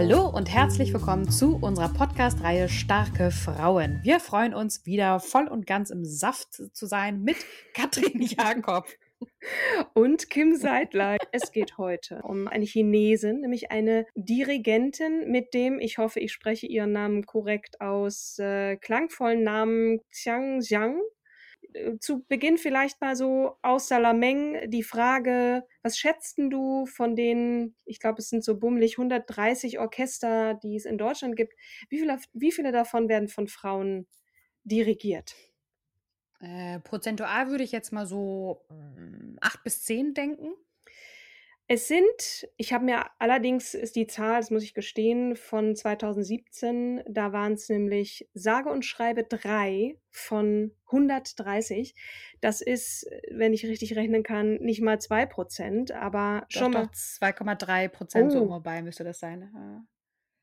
Hallo und herzlich willkommen zu unserer Podcast-Reihe Starke Frauen. Wir freuen uns wieder voll und ganz im Saft zu sein mit Katrin Jakob. Und Kim Seidler. Es geht heute um eine Chinesin, nämlich eine Dirigentin mit dem, ich hoffe, ich spreche ihren Namen korrekt aus, äh, klangvollen Namen Xiang Jiang zu Beginn vielleicht mal so aus Salameng die Frage, was schätzt du von den, ich glaube, es sind so bummelig 130 Orchester, die es in Deutschland gibt, wie viele, wie viele davon werden von Frauen dirigiert? Äh, prozentual würde ich jetzt mal so hm, acht bis zehn denken. Es sind, ich habe mir allerdings ist die Zahl, das muss ich gestehen, von 2017, da waren es nämlich sage und schreibe drei von 130. Das ist, wenn ich richtig rechnen kann, nicht mal zwei Prozent, aber Doch, schon doch, mal. 2,3 Prozent so Oh. ungefähr müsste das sein. Ja.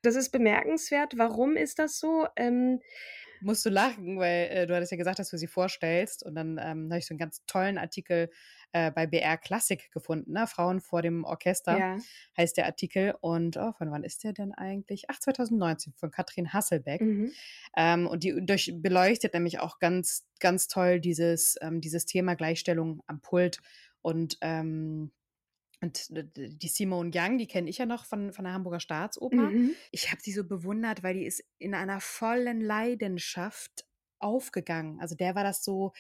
Das ist bemerkenswert. Warum ist das so? Ähm, Musst du lachen, weil äh, du hattest ja gesagt, dass du sie vorstellst. Und dann ähm, habe ich so einen ganz tollen Artikel äh, bei BR Klassik gefunden. Ne? Frauen vor dem Orchester ja. heißt der Artikel. Und oh, von wann ist der denn eigentlich? Ach, 2019 von Katrin Hasselbeck. Mhm. Ähm, und die durch, beleuchtet nämlich auch ganz, ganz toll dieses, ähm, dieses Thema Gleichstellung am Pult. Und, ähm, und die Simone Young, die kenne ich ja noch von, von der Hamburger Staatsoper. Mhm. Ich habe sie so bewundert, weil die ist in einer vollen Leidenschaft aufgegangen. Also der war das so,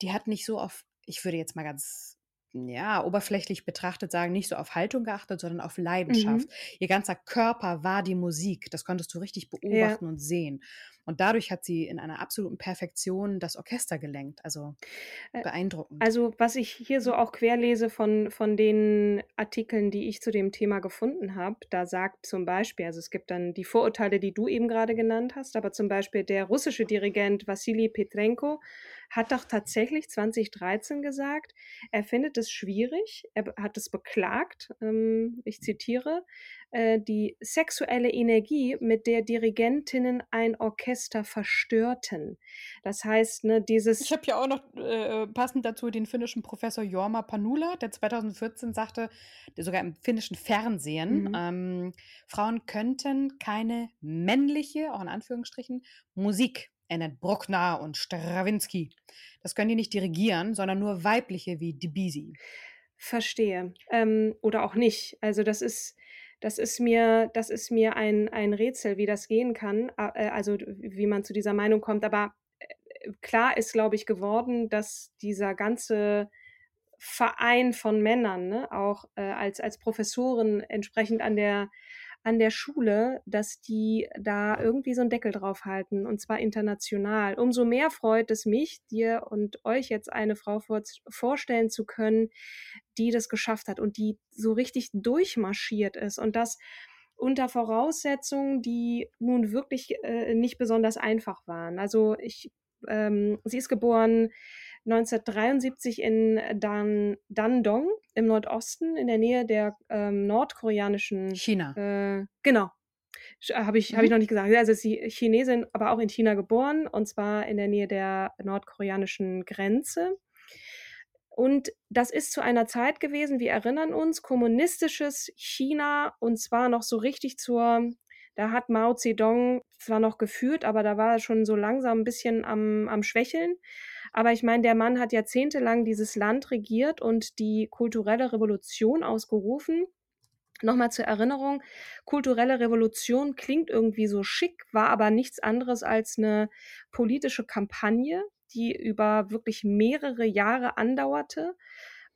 die hat nicht so auf, ich würde jetzt mal ganz, ja, oberflächlich betrachtet sagen, nicht so auf Haltung geachtet, sondern auf Leidenschaft. Mhm. Ihr ganzer Körper war die Musik. Das konntest du richtig beobachten und sehen. Und dadurch hat sie in einer absoluten Perfektion das Orchester gelenkt. Also beeindruckend. Also, was ich hier so auch querlese von, von den Artikeln, die ich zu dem Thema gefunden habe, da sagt zum Beispiel, also es gibt dann die Vorurteile, die du eben gerade genannt hast, aber zum Beispiel der russische Dirigent Wassili Petrenko hat doch tatsächlich 2013 gesagt, er findet es schwierig, er hat es beklagt, ähm, ich zitiere, äh, die sexuelle Energie, mit der Dirigentinnen ein Orchester verstörten. Das heißt, ne, dieses... Ich habe ja auch noch äh, passend dazu den finnischen Professor Jorma Panula, der 2014 sagte, sogar im finnischen Fernsehen, Mhm. ähm, Frauen könnten keine männliche, auch in Anführungsstrichen, Musik, nennt Bruckner und Stravinsky. Das können die nicht dirigieren, sondern nur weibliche wie Debussy. Verstehe. Ähm, oder auch nicht. Also das ist, das ist mir, das ist mir ein, ein Rätsel, wie das gehen kann, äh, also wie man zu dieser Meinung kommt. Aber äh, klar ist, glaube ich, geworden, dass dieser ganze Verein von Männern, ne, auch äh, als, als Professoren entsprechend an der, an der Schule, dass die da irgendwie so einen Deckel drauf halten und zwar international. Umso mehr freut es mich, dir und euch jetzt eine Frau vor, vorstellen zu können, die das geschafft hat und die so richtig durchmarschiert ist und das unter Voraussetzungen, die nun wirklich äh, nicht besonders einfach waren. Also ich, ähm, sie ist geboren 1973 in Dan, Dandong im Nordosten in der Nähe der ähm, nordkoreanischen China. äh, genau. Habe ich, hab ich Mhm. noch nicht gesagt. Also ist sie Chinesin, aber auch in China geboren und zwar in der Nähe der nordkoreanischen Grenze. Und das ist zu einer Zeit gewesen, wir erinnern uns, kommunistisches China und zwar noch so richtig zur, da hat Mao Zedong zwar noch geführt, aber da war er schon so langsam ein bisschen am, am Schwächeln. Aber ich meine, der Mann hat jahrzehntelang dieses Land regiert und die kulturelle Revolution ausgerufen. Nochmal zur Erinnerung, kulturelle Revolution klingt irgendwie so schick, war aber nichts anderes als eine politische Kampagne, die über wirklich mehrere Jahre andauerte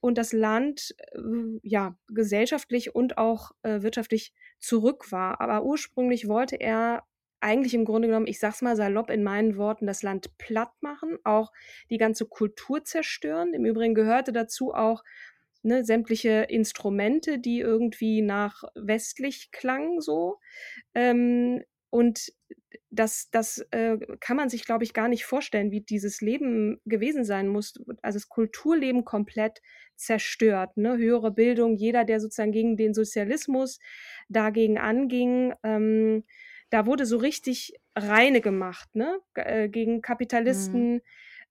und das Land äh, ja gesellschaftlich und auch äh, wirtschaftlich zurück war. Aber ursprünglich wollte er eigentlich im Grunde genommen, ich sag's mal salopp in meinen Worten, das Land platt machen, auch die ganze Kultur zerstören. Im Übrigen gehörte dazu auch ne, sämtliche Instrumente, die irgendwie nach westlich klangen, so. Ähm, und das, das äh, kann man sich, glaube ich, gar nicht vorstellen, wie dieses Leben gewesen sein muss. Also das Kulturleben komplett zerstört. Ne? Höhere Bildung, jeder, der sozusagen gegen den Sozialismus dagegen anging, ähm, da wurde so richtig reine gemacht, ne? Äh, gegen Kapitalisten. Mhm.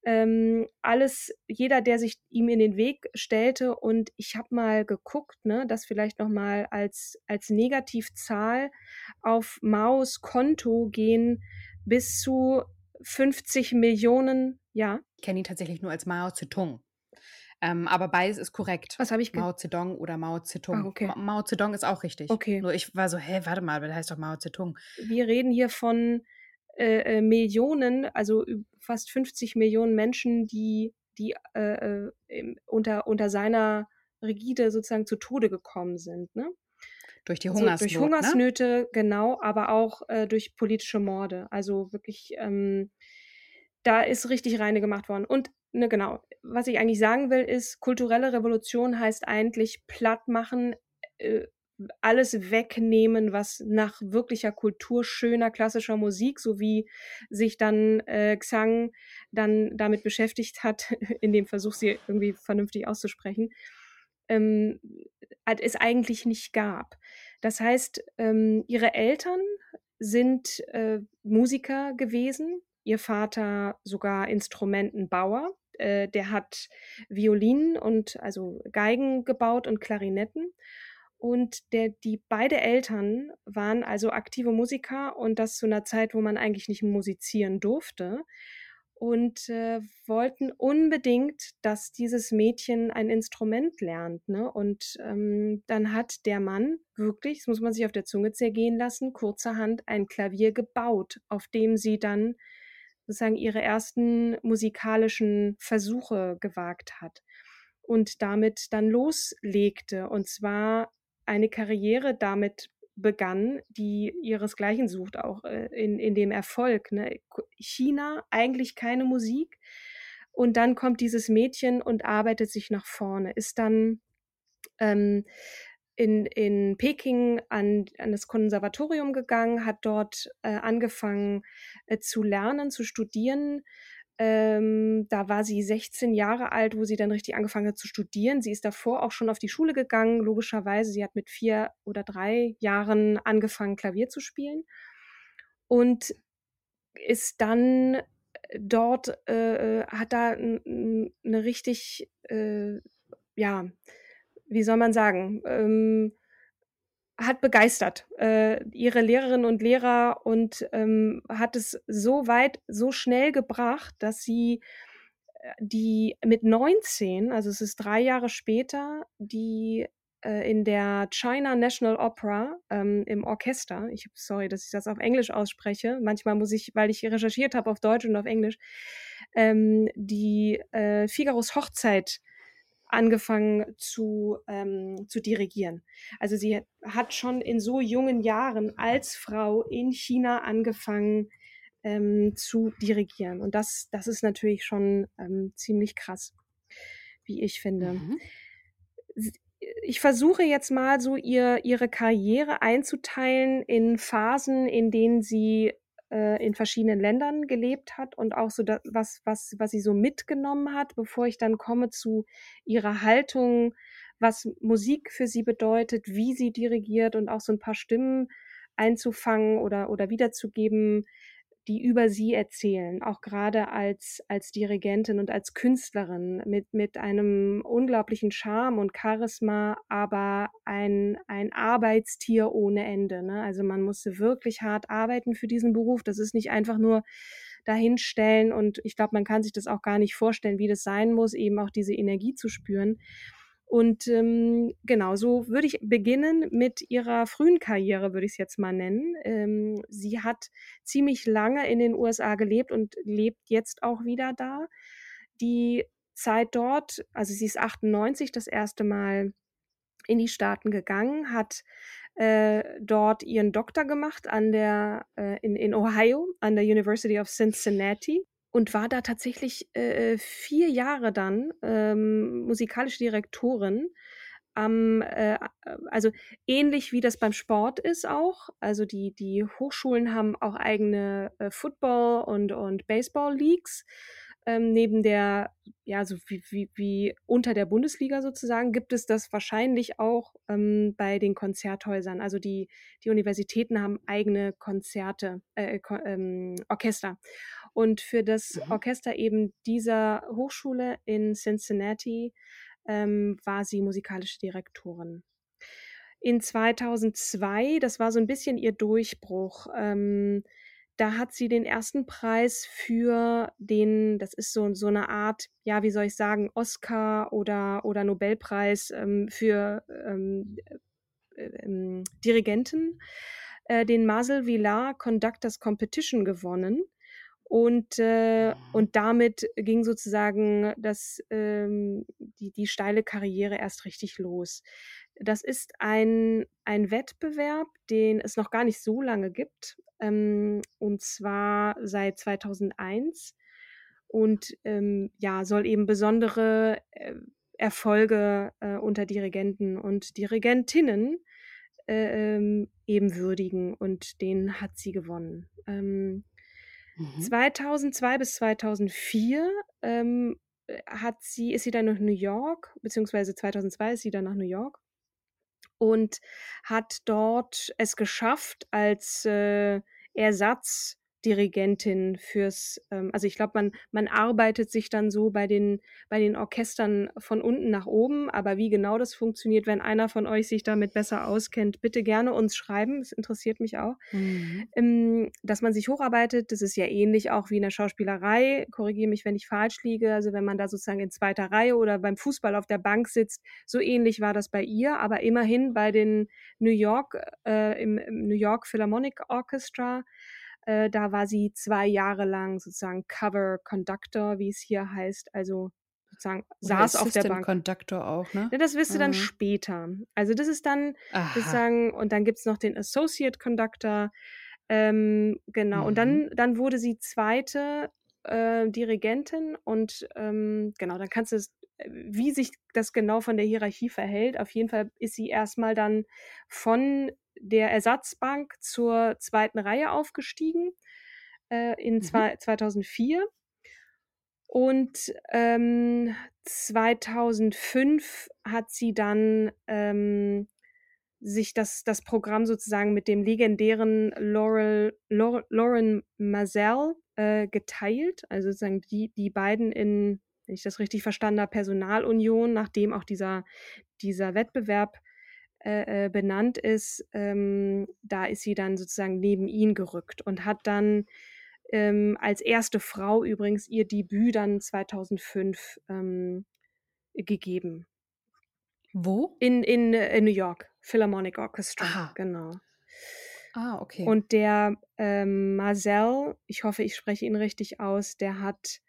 Ähm, alles, jeder, der sich ihm in den Weg stellte. Und ich habe mal geguckt, ne, das vielleicht nochmal als, als Negativzahl auf Maos Konto gehen bis zu 50 Millionen, ja. Ich kenne ihn tatsächlich nur als Mao Zedong. Ähm, aber beides ist korrekt. Was habe ich Mao Zedong oder Mao Zedong. Ah, okay. Ma Mao Zedong ist auch richtig. Okay. Nur ich war so, hä, warte mal, der heißt doch Mao Zedong. Wir reden hier von äh, äh Millionen, also fast 50 Millionen Menschen, die, die äh, äh unter, unter seiner Rigide sozusagen zu Tode gekommen sind. Ne? Durch die Hungersnot. Also durch ne? Hungersnöte, ne? genau, aber auch äh, durch politische Morde. Also wirklich, ähm, da ist richtig reine gemacht worden. Und ne, genau, was ich eigentlich sagen will, ist, kulturelle Revolution heißt eigentlich platt machen, äh, alles wegnehmen, was nach wirklicher Kultur, schöner, klassischer Musik, so wie sich dann äh, Xang dann damit beschäftigt hat, in dem Versuch, sie irgendwie vernünftig auszusprechen, ähm, es eigentlich nicht gab. Das heißt, ähm, ihre Eltern sind äh, Musiker gewesen, ihr Vater sogar Instrumentenbauer. Äh, der hat Violinen und also Geigen gebaut und Klarinetten. Und der, die beide Eltern waren also aktive Musiker und das zu einer Zeit, wo man eigentlich nicht musizieren durfte und äh, wollten unbedingt, dass dieses Mädchen ein Instrument lernt. Ne? Und ähm, dann hat der Mann wirklich, das muss man sich auf der Zunge zergehen lassen, kurzerhand ein Klavier gebaut, auf dem sie dann sozusagen ihre ersten musikalischen Versuche gewagt hat und damit dann loslegte. Und zwar eine Karriere damit begann, die ihresgleichen sucht, auch äh, in, in dem Erfolg. Ne? China, eigentlich keine Musik. Und dann kommt dieses Mädchen und arbeitet sich nach vorne, ist dann ähm, in, in Peking an, an das Konservatorium gegangen, hat dort äh, angefangen äh, zu lernen, zu studieren, ähm, da war sie 16 Jahre alt, wo sie dann richtig angefangen hat zu studieren. Sie ist davor auch schon auf die Schule gegangen, logischerweise. Sie hat mit vier oder drei Jahren angefangen, Klavier zu spielen und ist dann dort, äh, äh hat da eine richtig, äh, ja, wie soll man sagen, ähm, hat begeistert, äh, ihre Lehrerinnen und Lehrer und ähm, hat es so weit, so schnell gebracht, dass sie äh, die mit 19, also es ist drei Jahre später, die äh, in der China National Opera ähm, im Orchester, ich sorry, dass ich das auf Englisch ausspreche, manchmal muss ich, weil ich recherchiert habe auf Deutsch und auf Englisch, ähm, die äh, Figaros Hochzeit angefangen zu, ähm, zu dirigieren. Also sie hat schon in so jungen Jahren als Frau in China angefangen ähm, zu dirigieren. Und das, das ist natürlich schon ähm, ziemlich krass, wie ich finde. Mhm. Ich versuche jetzt mal so ihr, ihre Karriere einzuteilen in Phasen, in denen sie äh, in verschiedenen Ländern gelebt hat und auch so das, was, was, was sie so mitgenommen hat, bevor ich dann komme zu ihrer Haltung, was Musik für sie bedeutet, wie sie dirigiert und auch so ein paar Stimmen einzufangen oder, oder wiederzugeben, die über sie erzählen, auch gerade als, als Dirigentin und als Künstlerin mit, mit einem unglaublichen Charme und Charisma, aber ein, ein Arbeitstier ohne Ende. Ne? Also man musste wirklich hart arbeiten für diesen Beruf. Das ist nicht einfach nur dahinstellen. Und ich glaube, man kann sich das auch gar nicht vorstellen, wie das sein muss, eben auch diese Energie zu spüren. Und ähm, genau, so würde ich beginnen mit ihrer frühen Karriere, würde ich es jetzt mal nennen. Ähm, sie hat ziemlich lange in den USA gelebt und lebt jetzt auch wieder da. Die Zeit dort, also sie ist 98 das erste Mal in die Staaten gegangen, hat äh, dort ihren Doktor gemacht an der, äh, in, in Ohio, an der University of Cincinnati und war da tatsächlich äh, vier Jahre dann ähm, musikalische Direktorin. Ähm, äh, also ähnlich wie das beim Sport ist auch. Also die, die Hochschulen haben auch eigene äh, Football- und, und Baseball-Leagues ähm, neben der, ja, so wie, wie, wie unter der Bundesliga sozusagen, gibt es das wahrscheinlich auch ähm, bei den Konzerthäusern. Also die, die Universitäten haben eigene Konzerte, äh, ähm, Orchester. Und für das mhm. Orchester eben dieser Hochschule in Cincinnati ähm, war sie musikalische Direktorin. In 2002, das war so ein bisschen ihr Durchbruch, ähm, da hat sie den ersten Preis für den, das ist so, so eine Art, ja, wie soll ich sagen, Oscar oder, oder Nobelpreis ähm, für ähm, äh, ähm, Dirigenten, äh, den Marcel Villar Conductors Competition gewonnen. Und, äh, mhm. und damit ging sozusagen das, ähm, die, die steile Karriere erst richtig los. Das ist ein, ein Wettbewerb, den es noch gar nicht so lange gibt, ähm, und zwar seit 2001 und ähm, ja, soll eben besondere äh, Erfolge äh, unter Dirigenten und Dirigentinnen äh, ähm, eben würdigen und den hat sie gewonnen. Ähm, mhm. 2002 bis 2004 ähm, hat sie, ist sie dann nach New York, beziehungsweise 2002 ist sie dann nach New York und hat dort es geschafft, als äh, Ersatz Dirigentin fürs, ähm, also ich glaube, man, man arbeitet sich dann so bei den, bei den Orchestern von unten nach oben, aber wie genau das funktioniert, wenn einer von euch sich damit besser auskennt, bitte gerne uns schreiben, das interessiert mich auch. Mhm. Ähm, dass man sich hocharbeitet, das ist ja ähnlich auch wie in der Schauspielerei, korrigiere mich, wenn ich falsch liege, also wenn man da sozusagen in zweiter Reihe oder beim Fußball auf der Bank sitzt, so ähnlich war das bei ihr, aber immerhin bei den New York, äh, im, im New York Philharmonic Orchestra, äh, da war sie zwei Jahre lang sozusagen Cover Conductor, wie es hier heißt, also sozusagen Oder saß auf der Bank. Conductor auch, ne? Ja, das wirst du dann mhm. später. Also das ist dann Aha. sozusagen, und dann gibt es noch den Associate Conductor. Ähm, genau, mhm. und dann, mhm. dann wurde sie zweite äh, Dirigentin und ähm, genau, dann kannst du es, wie sich das genau von der Hierarchie verhält. Auf jeden Fall ist sie erstmal dann von der Ersatzbank zur zweiten Reihe aufgestiegen äh, in mhm. zwei, 2004. Und ähm, 2005 hat sie dann ähm, sich das, das Programm sozusagen mit dem legendären Laurel, Laurel, Lauren Mazel äh, geteilt. Also sozusagen die, die beiden in, wenn ich das richtig verstanden habe, Personalunion, nachdem auch dieser, dieser Wettbewerb äh, äh, benannt ist, ähm, da ist sie dann sozusagen neben ihn gerückt und hat dann ähm, als erste Frau übrigens ihr Debüt dann 2005 ähm, gegeben. Wo? In, in, in äh, New York, Philharmonic Orchestra, Aha. genau. Ah, okay. Und der ähm, Marcel, ich hoffe, ich spreche ihn richtig aus, der hat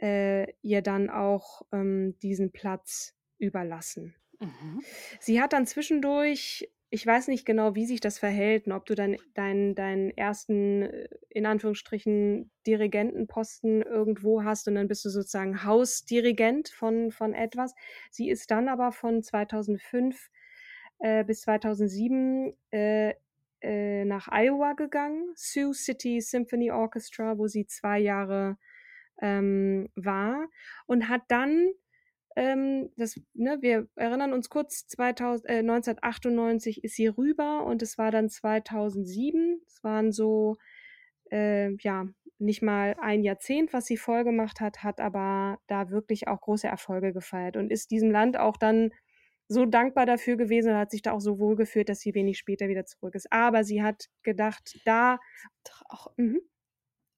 äh, ihr dann auch ähm, diesen Platz überlassen. Mhm. Sie hat dann zwischendurch, ich weiß nicht genau, wie sich das verhält, ob du dann deinen, deinen ersten, äh, in Anführungsstrichen, Dirigentenposten irgendwo hast und dann bist du sozusagen Hausdirigent von, von etwas. Sie ist dann aber von 2005 äh, bis 2007 äh, äh, nach Iowa gegangen, Sioux City Symphony Orchestra, wo sie zwei Jahre ähm, war und hat dann ähm, das, ne, wir erinnern uns kurz, 2000, äh, 1998 ist sie rüber und es war dann 2007. Es waren so, äh, ja, nicht mal ein Jahrzehnt, was sie voll gemacht hat, hat aber da wirklich auch große Erfolge gefeiert und ist diesem Land auch dann so dankbar dafür gewesen und hat sich da auch so wohl gefühlt, dass sie wenig später wieder zurück ist. Aber sie hat gedacht, da auch. Mhm.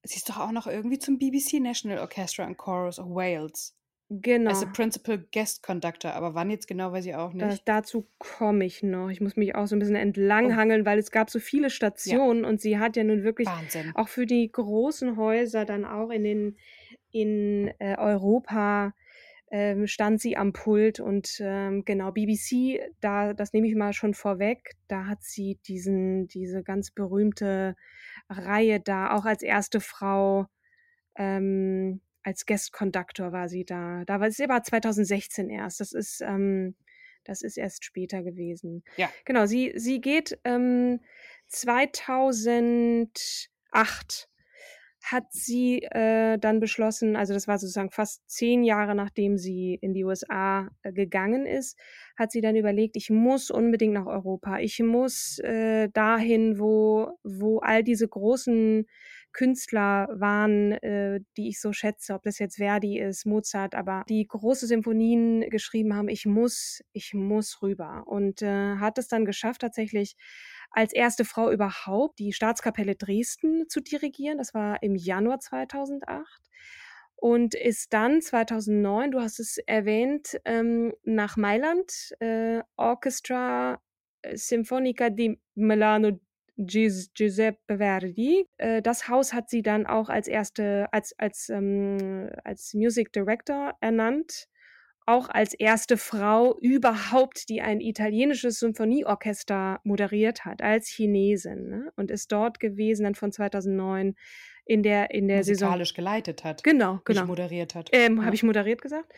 sie ist doch auch noch irgendwie zum BBC National Orchestra and Chorus of Wales. Genau. As a Principal Guest Conductor. Aber wann jetzt genau, weiß ich auch nicht. dazu komme ich noch. Ich muss mich auch so ein bisschen Oh. entlanghangeln, weil es gab so viele Stationen und sie hat ja nun wirklich Wahnsinn. auch für die großen Häuser dann auch in den in äh, Europa ähm, stand sie am Pult und ähm, genau BBC, da das nehme ich mal schon vorweg, da hat sie diesen diese ganz berühmte Reihe da auch als erste Frau ähm, als Guest Conductor war sie da. Da war sie aber 2016 erst. Das ist ähm, das ist erst später gewesen. Ja. Genau, sie, sie geht ähm, 2008 hat sie äh, dann beschlossen, also das war sozusagen fast zehn Jahre nachdem sie in die USA äh, gegangen ist, hat sie dann überlegt, ich muss unbedingt nach Europa, ich muss äh, dahin, wo, wo all diese großen Künstler waren, äh, die ich so schätze, ob das jetzt Verdi ist, Mozart, aber die große Symphonien geschrieben haben, ich muss, ich muss rüber. Und äh, hat es dann geschafft, tatsächlich als erste Frau überhaupt die Staatskapelle Dresden zu dirigieren. Das war im Januar 2008 und ist dann 2009, du hast es erwähnt, ähm, nach Mailand, äh, Orchestra Sinfonica di Milano Gis- Giuseppe Verdi. Äh, das Haus hat sie dann auch als erste, als, als, ähm, als Music Director ernannt. Auch als erste Frau überhaupt, die ein italienisches Symphonieorchester moderiert hat, als Chinesin. Ne? Und ist dort gewesen dann von 2009 in der, in der Saison. Musikalisch geleitet hat. Genau, Nicht genau. moderiert hat. Ähm, Ja. Habe ich moderiert gesagt?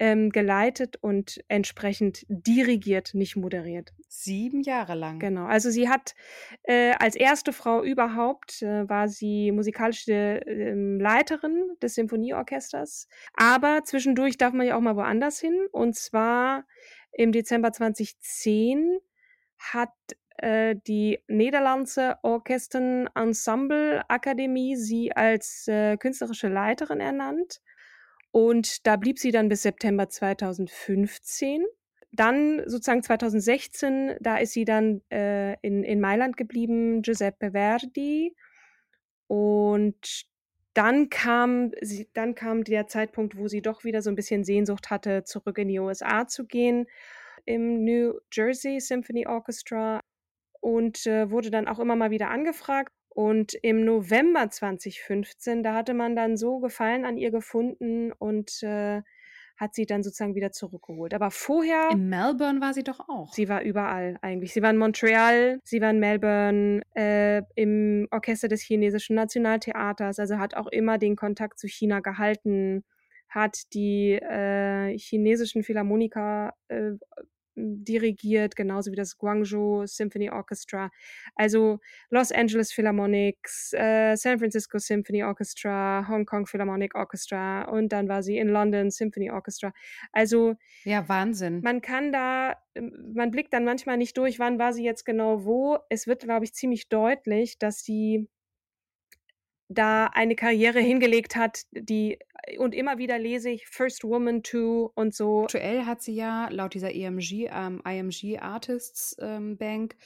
Ähm, geleitet und entsprechend dirigiert, nicht moderiert. Sieben Jahre lang. Genau. Also sie hat äh, als erste Frau überhaupt äh, war sie musikalische ähm, Leiterin des Symphonieorchesters. Aber zwischendurch darf man ja auch mal woanders hin. Und zwar im Dezember 2010 hat äh, die Nederlandse Orchestern-Ensemble Akademie sie als äh, künstlerische Leiterin ernannt. Und da blieb sie dann bis September 2015. Dann sozusagen 2016, da ist sie dann äh, in, in Mailand geblieben, Giuseppe Verdi. Und dann kam, sie, dann kam der Zeitpunkt, wo sie doch wieder so ein bisschen Sehnsucht hatte, zurück in die USA zu gehen, im New Jersey Symphony Orchestra und äh, wurde dann auch immer mal wieder angefragt. Und im November 2015, da hatte man dann so Gefallen an ihr gefunden und äh, hat sie dann sozusagen wieder zurückgeholt. Aber vorher. In Melbourne war sie doch auch. Sie war überall eigentlich. Sie war in Montreal, sie war in Melbourne, äh, im Orchester des chinesischen Nationaltheaters, also hat auch immer den Kontakt zu China gehalten, hat die äh, chinesischen Philharmoniker äh, dirigiert, genauso wie das Guangzhou Symphony Orchestra. Also Los Angeles Philharmonics, äh, San Francisco Symphony Orchestra, Hong Kong Philharmonic Orchestra und dann war sie in London Symphony Orchestra. Also Ja, Wahnsinn. man kann da, ähm, man blickt dann manchmal nicht durch, wann war sie jetzt genau wo. Es wird, glaube ich, ziemlich deutlich, dass sie da eine Karriere hingelegt hat, die und immer wieder lese ich First Woman to und so. Aktuell hat sie ja laut dieser EMG, ähm, IMG Artists ähm, Bank,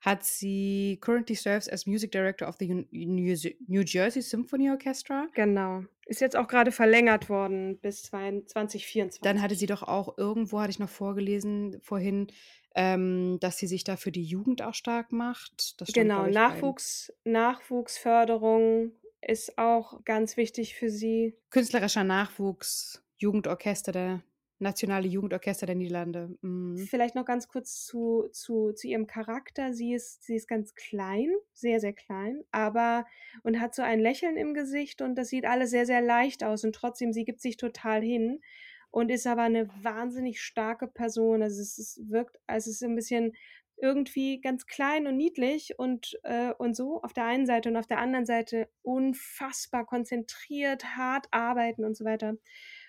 hat sie currently serves as Music Director of the New New Jersey Symphony Orchestra. Genau. Ist jetzt auch gerade verlängert worden bis 2024. Dann hatte sie doch auch irgendwo, hatte ich noch vorgelesen vorhin, ähm, dass sie sich da für die Jugend auch stark macht. Das Genau, Nachwuchs, Nachwuchsförderung ist auch ganz wichtig für sie. Künstlerischer Nachwuchs, Jugendorchester, der nationale Jugendorchester der Niederlande. Mhm. Vielleicht noch ganz kurz zu, zu, zu ihrem Charakter. Sie ist, sie ist ganz klein, sehr, sehr klein, aber und hat so ein Lächeln im Gesicht und das sieht alles sehr, sehr leicht aus und trotzdem, sie gibt sich total hin und ist aber eine wahnsinnig starke Person. Also es, es wirkt, also es ist ein bisschen irgendwie ganz klein und niedlich und, äh, und so auf der einen Seite und auf der anderen Seite unfassbar konzentriert, hart arbeiten und so weiter.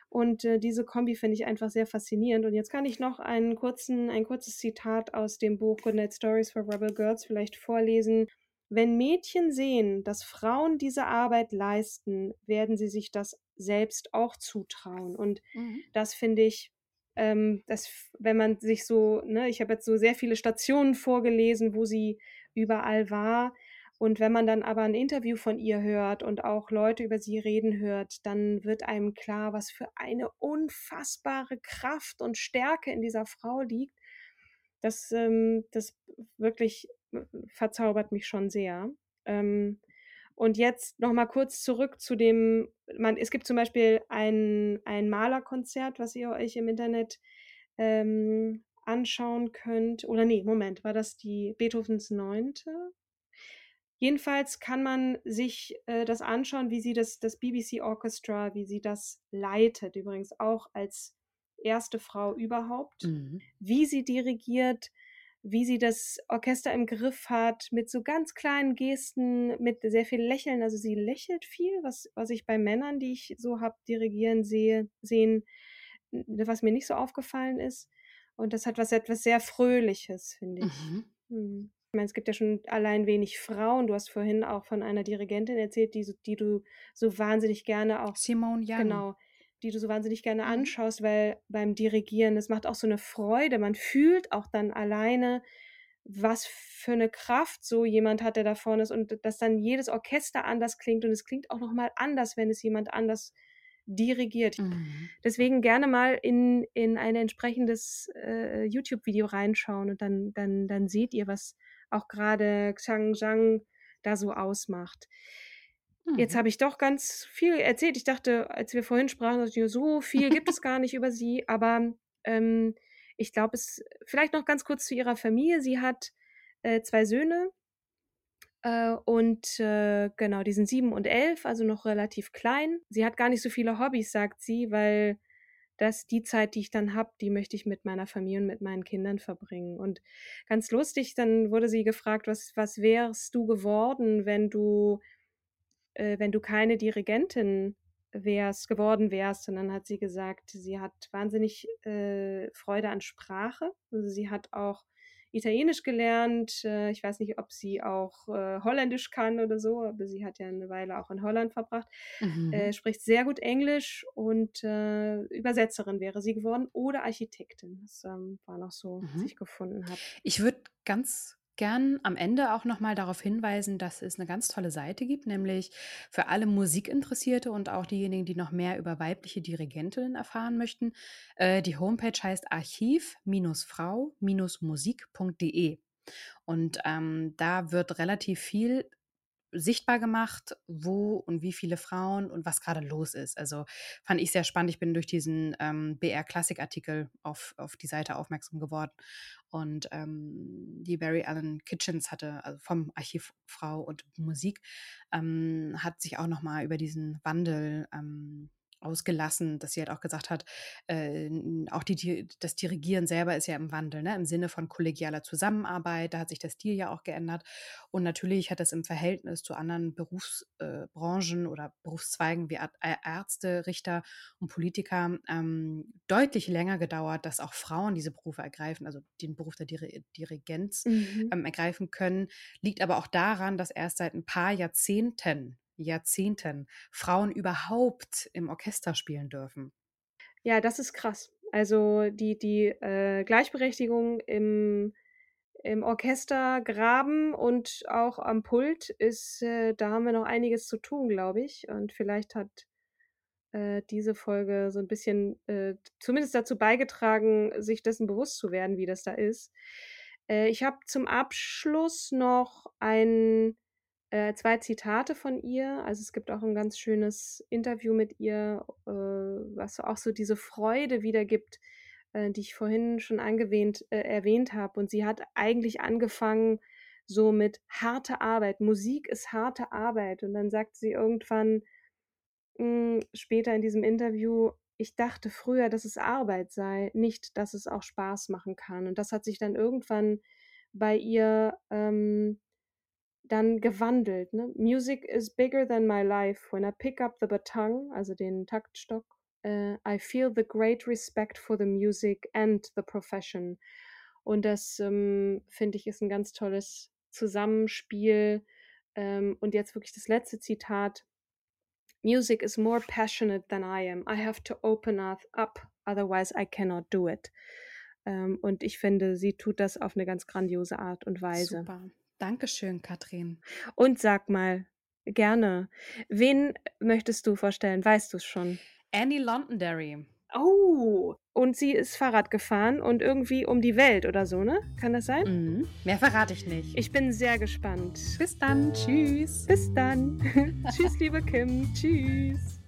Und äh, diese Kombi finde ich einfach sehr faszinierend. Und jetzt kann ich noch einen kurzen, ein kurzes Zitat aus dem Buch Goodnight Stories for Rebel Girls vielleicht vorlesen. Wenn Mädchen sehen, dass Frauen diese Arbeit leisten, werden sie sich das selbst auch zutrauen. Und Mhm. das finde ich, ähm, das, wenn man sich so, ne, ich habe jetzt so sehr viele Stationen vorgelesen, wo sie überall war. Und wenn man dann aber ein Interview von ihr hört und auch Leute über sie reden hört, dann wird einem klar, was für eine unfassbare Kraft und Stärke in dieser Frau liegt. Das, ähm, das wirklich äh, verzaubert mich schon sehr. Ähm, und jetzt noch mal kurz zurück zu dem, man, es gibt zum Beispiel ein, ein Malerkonzert, was ihr euch im Internet ähm, anschauen könnt. Oder nee, Moment, war das die Beethovens Neunte? Jedenfalls kann man sich äh, das anschauen, wie sie das, das BBC Orchestra, wie sie das leitet, übrigens auch als erste Frau überhaupt, Mhm. wie sie dirigiert, wie sie das Orchester im Griff hat, mit so ganz kleinen Gesten, mit sehr viel Lächeln. Also sie lächelt viel, was, was ich bei Männern, die ich so habe dirigieren sehe, sehen, was mir nicht so aufgefallen ist. Und das hat was etwas sehr Fröhliches, finde ich. Mhm. Hm. Ich meine, es gibt ja schon allein wenig Frauen. Du hast vorhin auch von einer Dirigentin erzählt, die, die du so wahnsinnig gerne auch Simone Young. Genau, die du so wahnsinnig gerne Mhm. anschaust, weil beim Dirigieren, das macht auch so eine Freude. Man fühlt auch dann alleine, was für eine Kraft so jemand hat, der da vorne ist und dass dann jedes Orchester anders klingt und es klingt auch noch mal anders, wenn es jemand anders dirigiert. Mhm. Deswegen gerne mal in, in ein entsprechendes äh, YouTube-Video reinschauen und dann, dann, dann seht ihr, was auch gerade Xiang Zhang da so ausmacht. Jetzt Mhm. habe ich doch ganz viel erzählt. Ich dachte, als wir vorhin sprachen, so viel gibt es gar nicht über sie, aber ähm, ich glaube, es vielleicht noch ganz kurz zu ihrer Familie. Sie hat äh, zwei Söhne äh, und äh, genau, die sind sieben und elf, also noch relativ klein. Sie hat gar nicht so viele Hobbys, sagt sie, weil das die Zeit, die ich dann habe, die möchte ich mit meiner Familie und mit meinen Kindern verbringen. Und ganz lustig, dann wurde sie gefragt, was, was wärst du geworden, wenn du äh, wenn du keine Dirigentin wärst, geworden wärst. Und dann hat sie gesagt, sie hat wahnsinnig äh, Freude an Sprache. Also sie hat auch Italienisch gelernt. Äh, ich weiß nicht, ob sie auch äh, Holländisch kann oder so, aber sie hat ja eine Weile auch in Holland verbracht. Mhm. Äh, spricht sehr gut Englisch und äh, Übersetzerin wäre sie geworden oder Architektin. Das ähm, war noch so, was Mhm. ich gefunden habe. Ich würde ganz gern am Ende auch nochmal darauf hinweisen, dass es eine ganz tolle Seite gibt, nämlich für alle Musikinteressierte und auch diejenigen, die noch mehr über weibliche Dirigentinnen erfahren möchten. Äh, die Homepage heißt archiv-frau-musik.de und ähm, da wird relativ viel sichtbar gemacht, wo und wie viele Frauen und was gerade los ist. Also fand ich sehr spannend. Ich bin durch diesen ähm, BR-Klassik-Artikel auf, auf die Seite aufmerksam geworden. Und ähm, die Barry Allen Kitchens hatte, also vom Archiv Frau und Musik, ähm, hat sich auch nochmal über diesen Wandel ähm, ausgelassen, dass sie halt auch gesagt hat, äh, auch die, Di- das Dirigieren selber ist ja im Wandel, ne? im Sinne von kollegialer Zusammenarbeit, da hat sich der Stil ja auch geändert. Und natürlich hat das im Verhältnis zu anderen Berufsbranchen äh, oder Berufszweigen wie Ärzte, Richter und Politiker ähm, deutlich länger gedauert, dass auch Frauen diese Berufe ergreifen, also den Beruf der Diri Dirigenz Mhm. ähm, ergreifen können, liegt aber auch daran, dass erst seit ein paar Jahrzehnten, Jahrzehnten Frauen überhaupt im Orchester spielen dürfen. Ja, das ist krass. Also die, die äh, Gleichberechtigung im, im Orchestergraben und auch am Pult ist, äh, da haben wir noch einiges zu tun, glaube ich. Und vielleicht hat äh, diese Folge so ein bisschen äh, zumindest dazu beigetragen, sich dessen bewusst zu werden, wie das da ist. Äh, ich habe zum Abschluss noch ein, äh, zwei Zitate von ihr. Also es gibt auch ein ganz schönes Interview mit ihr, äh, was auch so diese Freude wiedergibt, äh, die ich vorhin schon angewähnt, äh, erwähnt habe. Und sie hat eigentlich angefangen so mit harte Arbeit. Musik ist harte Arbeit. Und dann sagt sie irgendwann, mh, später in diesem Interview, ich dachte früher, dass es Arbeit sei, nicht, dass es auch Spaß machen kann. Und das hat sich dann irgendwann bei ihr ähm, dann gewandelt. Ne? Music is bigger than my life. When I pick up the baton, also den Taktstock, äh, I feel the great respect for the music and the profession. Und das ähm, finde ich ist ein ganz tolles Zusammenspiel. Ähm, und jetzt wirklich das letzte Zitat. Music is more passionate than I am. I have to open up, otherwise I cannot do it. Ähm, und ich finde, sie tut das auf eine ganz grandiose Art und Weise. Super. Dankeschön, Katrin. Und sag mal, gerne, wen möchtest du vorstellen? Weißt du es schon? Annie Londonderry. Oh, und sie ist Fahrrad gefahren und irgendwie um die Welt oder so, ne? Kann das sein? Mhm. Mehr verrate ich nicht. Ich bin sehr gespannt. Bis dann. Tschüss. Bis dann. Tschüss, liebe Kim. Tschüss.